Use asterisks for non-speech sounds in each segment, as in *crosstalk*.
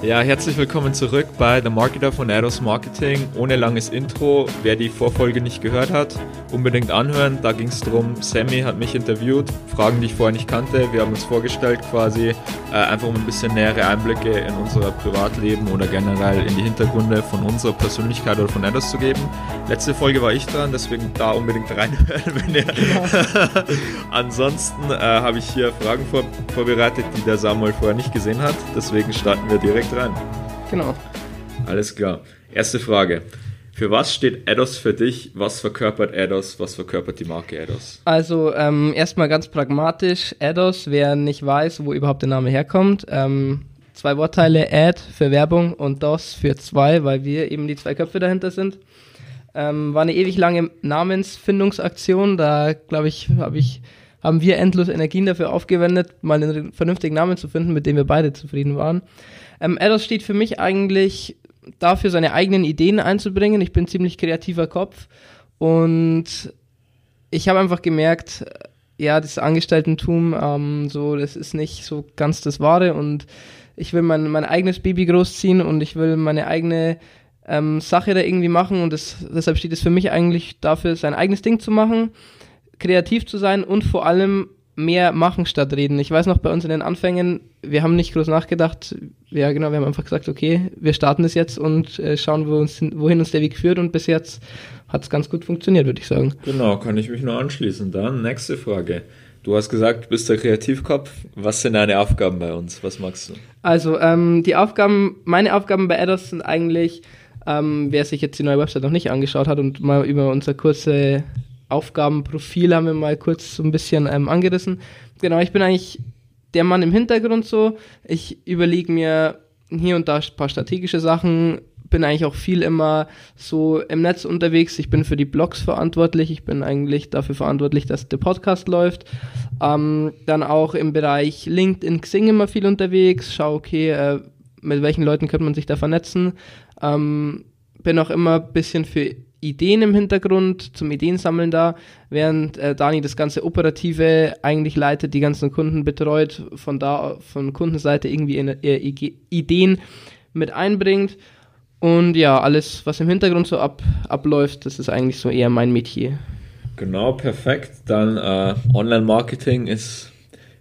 Ja, herzlich willkommen zurück bei The Marketer von Ados Marketing. Ohne langes Intro. Wer die Vorfolge nicht gehört hat, unbedingt anhören. Da ging es darum, Sammy hat mich interviewt, Fragen, die ich vorher nicht kannte. Wir haben uns vorgestellt quasi, äh, einfach um ein bisschen nähere Einblicke in unser Privatleben oder generell in die Hintergründe von unserer Persönlichkeit oder von Ados zu geben. Letzte Folge war ich dran, deswegen da unbedingt *laughs* reinhören, wenn ihr. *laughs* Ansonsten äh, habe ich hier Fragen vor vorbereitet, die der Samuel vorher nicht gesehen hat. Deswegen starten wir direkt rein. Genau. Alles klar. Erste Frage. Für was steht Ados für dich? Was verkörpert Ados? Was verkörpert die Marke Ados? Also ähm, erstmal ganz pragmatisch. Ados, wer nicht weiß, wo überhaupt der Name herkommt. Ähm, zwei Wortteile, Ad für Werbung und DOS für zwei, weil wir eben die zwei Köpfe dahinter sind. Ähm, war eine ewig lange Namensfindungsaktion. Da, glaube ich, habe ich haben wir endlos Energien dafür aufgewendet, mal einen vernünftigen Namen zu finden, mit dem wir beide zufrieden waren. Ähm, Ados steht für mich eigentlich dafür, seine eigenen Ideen einzubringen. Ich bin ziemlich kreativer Kopf und ich habe einfach gemerkt, äh, ja, das Angestelltentum, ähm, so, das ist nicht so ganz das Wahre und ich will mein, mein eigenes Baby großziehen und ich will meine eigene ähm, Sache da irgendwie machen und das, deshalb steht es für mich eigentlich dafür, sein eigenes Ding zu machen, kreativ zu sein und vor allem mehr machen statt reden. Ich weiß noch bei uns in den Anfängen, wir haben nicht groß nachgedacht. Ja, genau, wir haben einfach gesagt, okay, wir starten das jetzt und äh, schauen, wo uns, wohin uns der Weg führt. Und bis jetzt hat es ganz gut funktioniert, würde ich sagen. Genau, kann ich mich nur anschließen. Dann nächste Frage. Du hast gesagt, du bist der Kreativkopf. Was sind deine Aufgaben bei uns? Was magst du? Also, ähm, die Aufgaben, meine Aufgaben bei Ados sind eigentlich, ähm, wer sich jetzt die neue Website noch nicht angeschaut hat und mal über unser kurze Aufgabenprofil haben wir mal kurz so ein bisschen ähm, angerissen. Genau, ich bin eigentlich der Mann im Hintergrund so. Ich überlege mir hier und da ein paar strategische Sachen, bin eigentlich auch viel immer so im Netz unterwegs. Ich bin für die Blogs verantwortlich. Ich bin eigentlich dafür verantwortlich, dass der Podcast läuft. Ähm, dann auch im Bereich LinkedIn, Xing immer viel unterwegs. Schau, okay, äh, mit welchen Leuten könnte man sich da vernetzen. Ähm, bin auch immer ein bisschen für Ideen im Hintergrund, zum Ideensammeln da, während äh, Dani das ganze Operative eigentlich leitet, die ganzen Kunden betreut, von da, von Kundenseite irgendwie in, äh, Ideen mit einbringt. Und ja, alles, was im Hintergrund so ab, abläuft, das ist eigentlich so eher mein Metier. Genau, perfekt. Dann äh, Online-Marketing ist,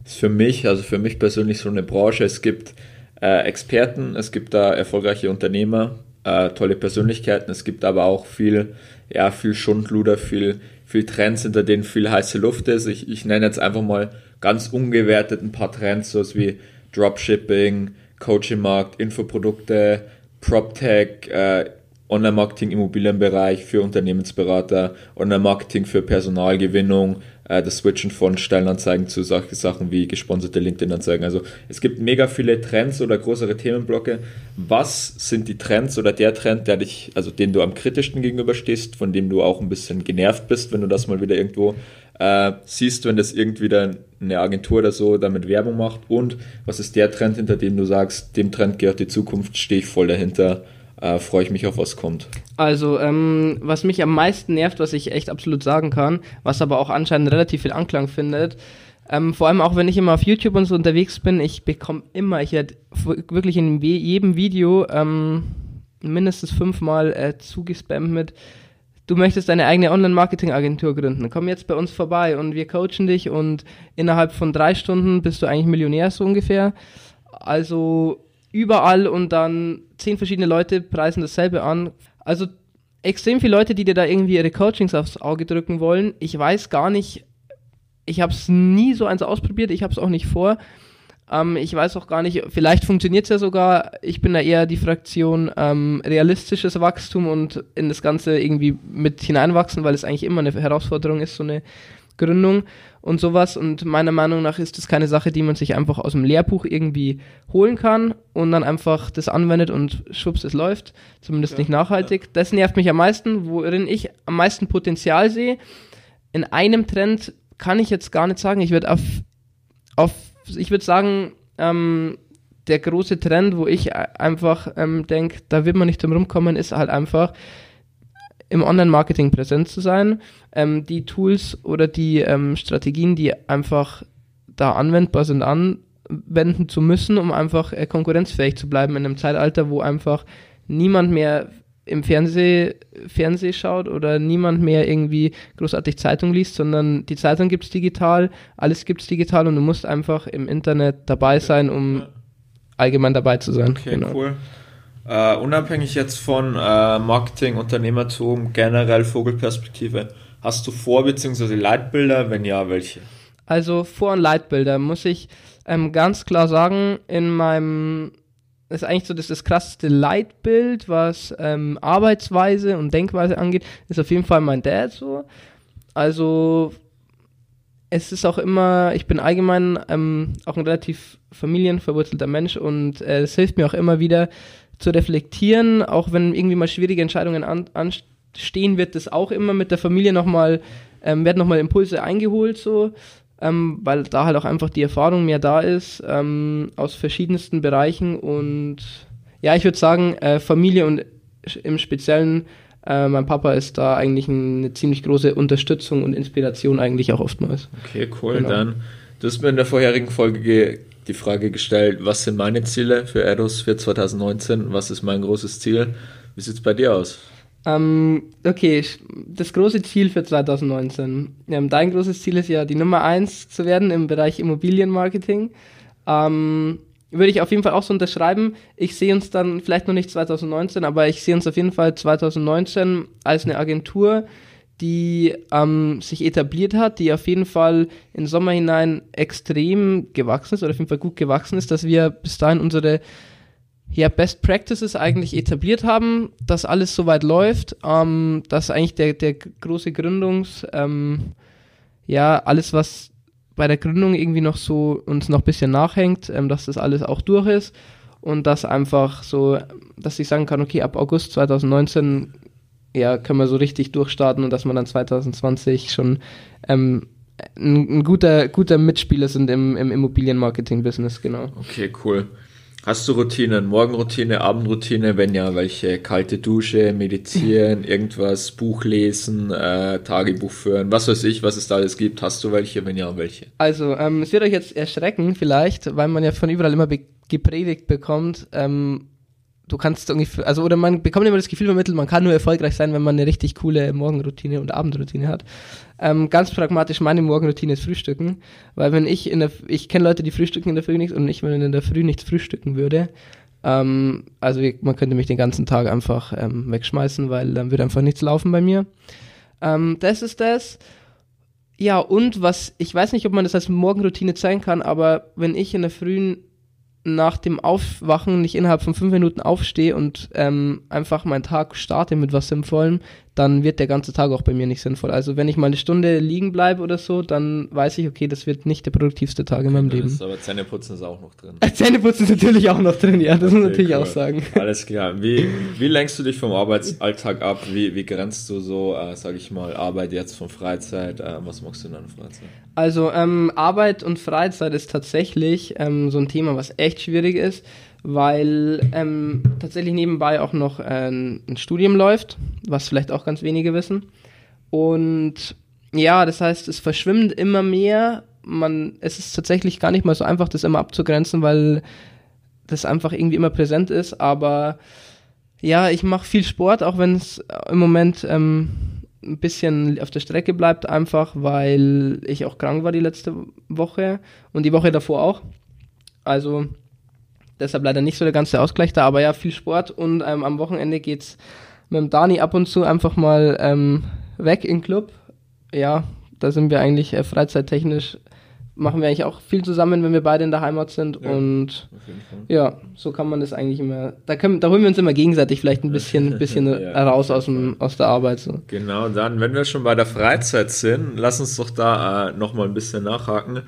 ist für mich, also für mich persönlich so eine Branche. Es gibt äh, Experten, es gibt da erfolgreiche Unternehmer, äh, tolle Persönlichkeiten. Es gibt aber auch viel, ja, viel Schundluder, viel, viel Trends, hinter denen viel heiße Luft ist. Ich, ich nenne jetzt einfach mal ganz ungewertet ein paar Trends, so wie Dropshipping, Coaching-Markt, Infoprodukte, PropTech, äh, Online-Marketing, Immobilienbereich für Unternehmensberater, Online-Marketing für Personalgewinnung, äh, das Switchen von Stellenanzeigen zu solchen Sachen wie gesponserte LinkedIn-Anzeigen. Also es gibt mega viele Trends oder größere Themenblöcke. Was sind die Trends oder der Trend, der dich, also dem du am kritischsten gegenüberstehst, von dem du auch ein bisschen genervt bist, wenn du das mal wieder irgendwo äh, siehst, wenn das irgendwie dann eine Agentur oder so damit Werbung macht? Und was ist der Trend, hinter dem du sagst, dem Trend gehört die Zukunft, stehe ich voll dahinter? Äh, freue ich mich auf, was kommt. Also, ähm, was mich am meisten nervt, was ich echt absolut sagen kann, was aber auch anscheinend relativ viel Anklang findet, ähm, vor allem auch wenn ich immer auf YouTube und so unterwegs bin, ich bekomme immer, ich werde wirklich in jedem Video ähm, mindestens fünfmal äh, zugespammt mit, du möchtest deine eigene Online-Marketing-Agentur gründen, komm jetzt bei uns vorbei und wir coachen dich und innerhalb von drei Stunden bist du eigentlich Millionär so ungefähr. Also überall und dann zehn verschiedene Leute preisen dasselbe an. Also extrem viele Leute, die dir da irgendwie ihre Coachings aufs Auge drücken wollen. Ich weiß gar nicht, ich habe es nie so eins ausprobiert, ich habe es auch nicht vor. Ähm, ich weiß auch gar nicht, vielleicht funktioniert es ja sogar. Ich bin da eher die Fraktion ähm, realistisches Wachstum und in das Ganze irgendwie mit hineinwachsen, weil es eigentlich immer eine Herausforderung ist, so eine Gründung und sowas. Und meiner Meinung nach ist das keine Sache, die man sich einfach aus dem Lehrbuch irgendwie holen kann und dann einfach das anwendet und schubs, es läuft. Zumindest ja, nicht nachhaltig. Ja. Das nervt mich am meisten, worin ich am meisten Potenzial sehe. In einem Trend kann ich jetzt gar nicht sagen. Ich würde auf, auf, ich würde sagen, ähm, der große Trend, wo ich einfach ähm, denke, da wird man nicht drum rumkommen, ist halt einfach, im Online-Marketing präsent zu sein, ähm, die Tools oder die ähm, Strategien, die einfach da anwendbar sind, an wenden zu müssen, um einfach äh, konkurrenzfähig zu bleiben in einem Zeitalter, wo einfach niemand mehr im Fernseh, Fernseh schaut oder niemand mehr irgendwie großartig Zeitung liest, sondern die Zeitung gibt es digital, alles gibt es digital und du musst einfach im Internet dabei sein, um allgemein dabei zu sein. Okay, genau. cool. Uh, unabhängig jetzt von uh, Marketing, Unternehmertum, generell Vogelperspektive, hast du Vor- bzw. Leitbilder? Wenn ja, welche? Also Vor- und Leitbilder muss ich ähm, ganz klar sagen, in meinem ist eigentlich so das, das krasseste Leitbild, was ähm, Arbeitsweise und Denkweise angeht, ist auf jeden Fall mein Dad so. Also es ist auch immer, ich bin allgemein ähm, auch ein relativ familienverwurzelter Mensch und äh, es hilft mir auch immer wieder zu reflektieren, auch wenn irgendwie mal schwierige Entscheidungen an, anstehen, wird das auch immer mit der Familie nochmal, ähm, werden nochmal Impulse eingeholt so ähm, weil da halt auch einfach die Erfahrung mehr da ist ähm, aus verschiedensten Bereichen und ja, ich würde sagen, äh, Familie und im Speziellen äh, mein Papa ist da eigentlich eine ziemlich große Unterstützung und Inspiration eigentlich auch oftmals. Okay, cool. Genau. Dann, du hast mir in der vorherigen Folge die Frage gestellt, was sind meine Ziele für Eros für 2019? Was ist mein großes Ziel? Wie sieht es bei dir aus? Ähm, okay, das große Ziel für 2019. Ähm, dein großes Ziel ist ja, die Nummer 1 zu werden im Bereich Immobilienmarketing. Ähm, würde ich auf jeden Fall auch so unterschreiben. Ich sehe uns dann vielleicht noch nicht 2019, aber ich sehe uns auf jeden Fall 2019 als eine Agentur, die ähm, sich etabliert hat, die auf jeden Fall in Sommer hinein extrem gewachsen ist oder auf jeden Fall gut gewachsen ist, dass wir bis dahin unsere ja, Best Practices eigentlich etabliert haben, dass alles soweit läuft, ähm, dass eigentlich der, der große Gründungs, ähm, ja, alles, was bei der Gründung irgendwie noch so uns noch ein bisschen nachhängt, ähm, dass das alles auch durch ist und dass einfach so, dass ich sagen kann, okay, ab August 2019 ja, können wir so richtig durchstarten und dass wir dann 2020 schon ähm, ein, ein, guter, guter Mitspieler sind im, im Immobilienmarketing-Business, genau. Okay, cool. Hast du Routinen? Morgenroutine, Abendroutine? Wenn ja, welche? Kalte Dusche, meditieren, *laughs* irgendwas, Buch lesen, äh, Tagebuch führen, was weiß ich, was es da alles gibt. Hast du welche? Wenn ja, welche? Also, ähm, es wird euch jetzt erschrecken vielleicht, weil man ja von überall immer gepredigt bekommt, ähm, du kannst irgendwie, also oder man bekommt immer das Gefühl vermittelt, man kann nur erfolgreich sein, wenn man eine richtig coole Morgenroutine und Abendroutine hat. Ähm, ganz pragmatisch, meine Morgenroutine ist Frühstücken, weil wenn ich in der, ich kenne Leute, die frühstücken in der Früh nichts und ich, wenn in der Früh nichts frühstücken würde, ähm, also man könnte mich den ganzen Tag einfach ähm, wegschmeißen, weil dann würde einfach nichts laufen bei mir. Ähm, das ist das. Ja, und was, ich weiß nicht, ob man das als Morgenroutine zeigen kann, aber wenn ich in der frühen nach dem Aufwachen nicht innerhalb von fünf Minuten aufstehe und ähm, einfach meinen Tag starte mit was Sinnvollem, dann wird der ganze Tag auch bei mir nicht sinnvoll. Also wenn ich mal eine Stunde liegen bleibe oder so, dann weiß ich, okay, das wird nicht der produktivste Tag in meinem Leben. Ist, aber Zähneputzen ist auch noch drin. *laughs* Zähneputzen ist natürlich auch noch drin, ja, das okay, muss man natürlich cool. auch sagen. Alles klar. Wie, wie lenkst du dich vom Arbeitsalltag ab? Wie, wie grenzt du so, äh, sag ich mal, Arbeit jetzt von Freizeit? Äh, was machst du in deiner Freizeit? Also ähm, Arbeit und Freizeit ist tatsächlich ähm, so ein Thema, was echt schwierig ist weil ähm, tatsächlich nebenbei auch noch ein, ein Studium läuft, was vielleicht auch ganz wenige wissen. Und ja, das heißt, es verschwimmt immer mehr. Man, es ist tatsächlich gar nicht mal so einfach, das immer abzugrenzen, weil das einfach irgendwie immer präsent ist. Aber ja, ich mache viel Sport, auch wenn es im Moment ähm, ein bisschen auf der Strecke bleibt, einfach weil ich auch krank war die letzte Woche und die Woche davor auch. Also Deshalb leider nicht so der ganze Ausgleich da, aber ja, viel Sport und ähm, am Wochenende geht's mit dem Dani ab und zu einfach mal ähm, weg in den Club. Ja, da sind wir eigentlich äh, freizeittechnisch machen wir eigentlich auch viel zusammen, wenn wir beide in der Heimat sind. Ja, und ja, so kann man das eigentlich immer. Da, können, da holen wir uns immer gegenseitig vielleicht ein bisschen, *laughs* bisschen ja, raus aus, dem, aus der Arbeit. So. Genau, dann, wenn wir schon bei der Freizeit sind, lass uns doch da äh, nochmal ein bisschen nachhaken.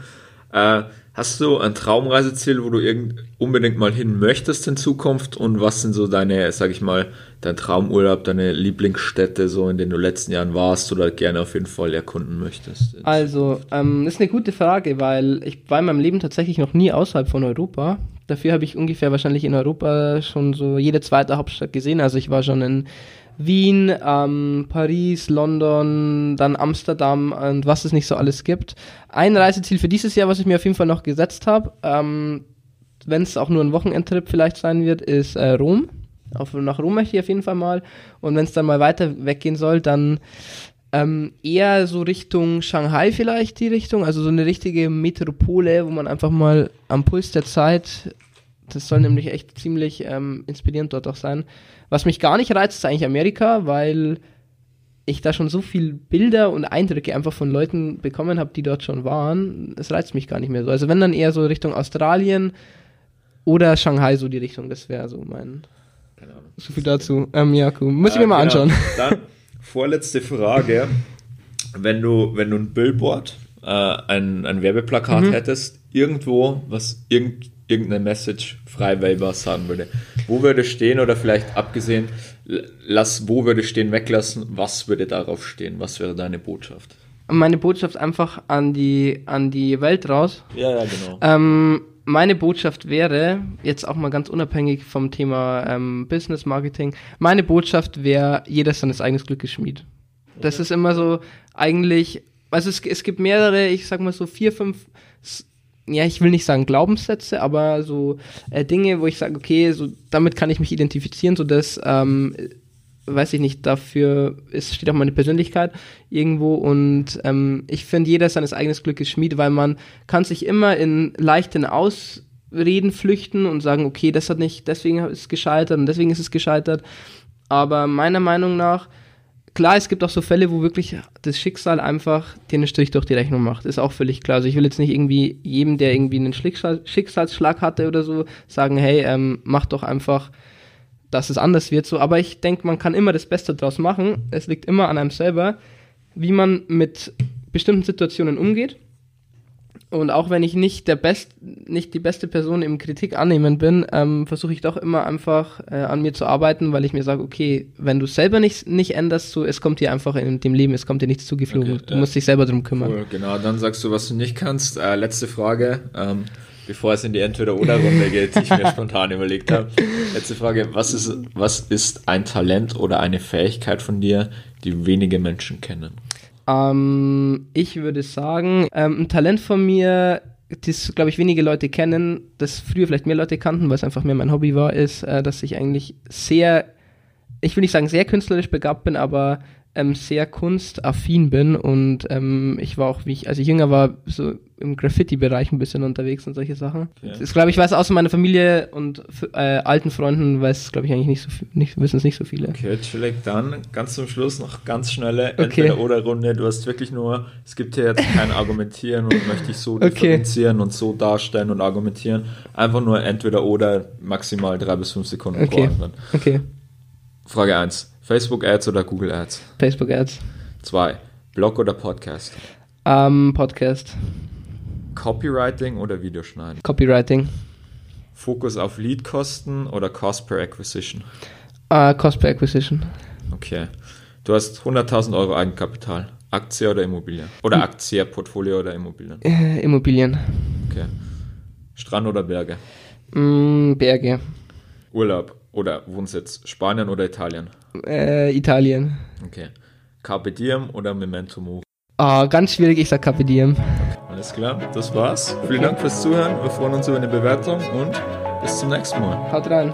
Äh, Hast du ein Traumreiseziel, wo du irgend unbedingt mal hin möchtest in Zukunft? Und was sind so deine, sag ich mal, dein Traumurlaub, deine Lieblingsstädte, so in denen du letzten Jahren warst oder gerne auf jeden Fall erkunden möchtest? Also, ähm, das ist eine gute Frage, weil ich war in meinem Leben tatsächlich noch nie außerhalb von Europa. Dafür habe ich ungefähr wahrscheinlich in Europa schon so jede zweite Hauptstadt gesehen. Also ich war schon in Wien, ähm, Paris, London, dann Amsterdam und was es nicht so alles gibt. Ein Reiseziel für dieses Jahr, was ich mir auf jeden Fall noch gesetzt habe, ähm, wenn es auch nur ein Wochenendtrip vielleicht sein wird, ist äh, Rom. Auf, nach Rom möchte ich auf jeden Fall mal. Und wenn es dann mal weiter weggehen soll, dann ähm, eher so Richtung Shanghai vielleicht die Richtung, also so eine richtige Metropole, wo man einfach mal am Puls der Zeit, das soll nämlich echt ziemlich ähm, inspirierend dort auch sein, was mich gar nicht reizt, ist eigentlich Amerika, weil ich da schon so viel Bilder und Eindrücke einfach von Leuten bekommen habe, die dort schon waren. Es reizt mich gar nicht mehr so. Also wenn dann eher so Richtung Australien oder Shanghai so die Richtung, das wäre so mein. Genau. So viel dazu. Ähm, ja, cool. Muss ich mir mal genau. anschauen. Dann vorletzte Frage. Wenn du, wenn du ein Billboard, äh, ein, ein Werbeplakat mhm. hättest, irgendwo, was irgend, irgendeine Message frei wählbar sagen würde. Wo würde stehen oder vielleicht abgesehen, lass, wo würde stehen, weglassen, was würde darauf stehen? Was wäre deine Botschaft? Meine Botschaft einfach an die, an die Welt raus. Ja, ja, genau. Ähm, meine Botschaft wäre, jetzt auch mal ganz unabhängig vom Thema ähm, Business Marketing, meine Botschaft wäre, jeder seines eigenes Glückes Schmied. Das ja. ist immer so eigentlich, also es, es gibt mehrere, ich sag mal so vier, fünf ja, ich will nicht sagen Glaubenssätze, aber so äh, Dinge, wo ich sage, okay, so damit kann ich mich identifizieren, so dass, ähm, weiß ich nicht, dafür ist, steht auch meine Persönlichkeit irgendwo und ähm, ich finde, jeder seines eigenen Glückes Schmied, weil man kann sich immer in leichten Ausreden flüchten und sagen, okay, das hat nicht, deswegen ist es gescheitert und deswegen ist es gescheitert. Aber meiner Meinung nach klar, es gibt auch so Fälle, wo wirklich das Schicksal einfach einen Strich durch die Rechnung macht. Ist auch völlig klar. Also ich will jetzt nicht irgendwie jedem, der irgendwie einen Schicksalsschlag hatte oder so, sagen, hey, ähm, mach doch einfach, dass es anders wird. So, aber ich denke, man kann immer das Beste draus machen. Es liegt immer an einem selber, wie man mit bestimmten Situationen umgeht und auch wenn ich nicht der Best, nicht die beste Person im Kritik annehmen bin, ähm, versuche ich doch immer einfach äh, an mir zu arbeiten, weil ich mir sage, okay, wenn du selber nicht, nicht änderst, so, es kommt dir einfach in dem Leben, es kommt dir nichts zugeflogen. Okay, du ja. musst dich selber drum kümmern. Cool, genau, dann sagst du, was du nicht kannst. Äh, letzte Frage, ähm, bevor es in die Entweder-Oder-Runde geht, die ich mir *laughs* spontan überlegt habe. Letzte Frage, was ist, was ist ein Talent oder eine Fähigkeit von dir, die wenige Menschen kennen? Ähm, ich würde sagen, ähm, ein Talent von mir, das glaube ich wenige Leute kennen, das früher vielleicht mehr Leute kannten, weil es einfach mehr mein Hobby war, ist, äh, dass ich eigentlich sehr, ich will nicht sagen sehr künstlerisch begabt bin, aber ähm, sehr kunstaffin bin und ähm, ich war auch, wie ich, als ich jünger war, so im Graffiti-Bereich ein bisschen unterwegs und solche Sachen. Okay. Das glaube ich, weiß außer meiner Familie und äh, alten Freunden weiß, glaube ich, eigentlich nicht so nicht, wissen es nicht so viele. Okay, chillig. Dann ganz zum Schluss noch ganz schnelle Entweder-Oder-Runde. Du hast wirklich nur, es gibt hier jetzt kein Argumentieren und möchte ich so *laughs* okay. differenzieren und so darstellen und argumentieren. Einfach nur Entweder-Oder, maximal drei bis fünf Sekunden okay. Antwort. Okay. Frage 1. Facebook Ads oder Google Ads? Facebook Ads. 2. Blog oder Podcast? Ähm, Podcast. Copywriting oder Videoschneiden? Copywriting. Fokus auf Leadkosten oder Cost per Acquisition? Uh, Cost per Acquisition. Okay. Du hast 100.000 Euro Eigenkapital. Aktie oder Immobilie? Oder hm. Aktie, Portfolio oder Immobilien? Äh, Immobilien. Okay. Strand oder Berge? Mm, Berge. Urlaub oder Wohnsitz? Spanien oder Italien? Äh, Italien. Okay. Carpe Diem oder Memento Mori? Ah, oh, ganz schwierig, ich sag Carpe Diem. Alles klar, das war's. Vielen Dank fürs Zuhören. Wir freuen uns über eine Bewertung und bis zum nächsten Mal. Haut rein.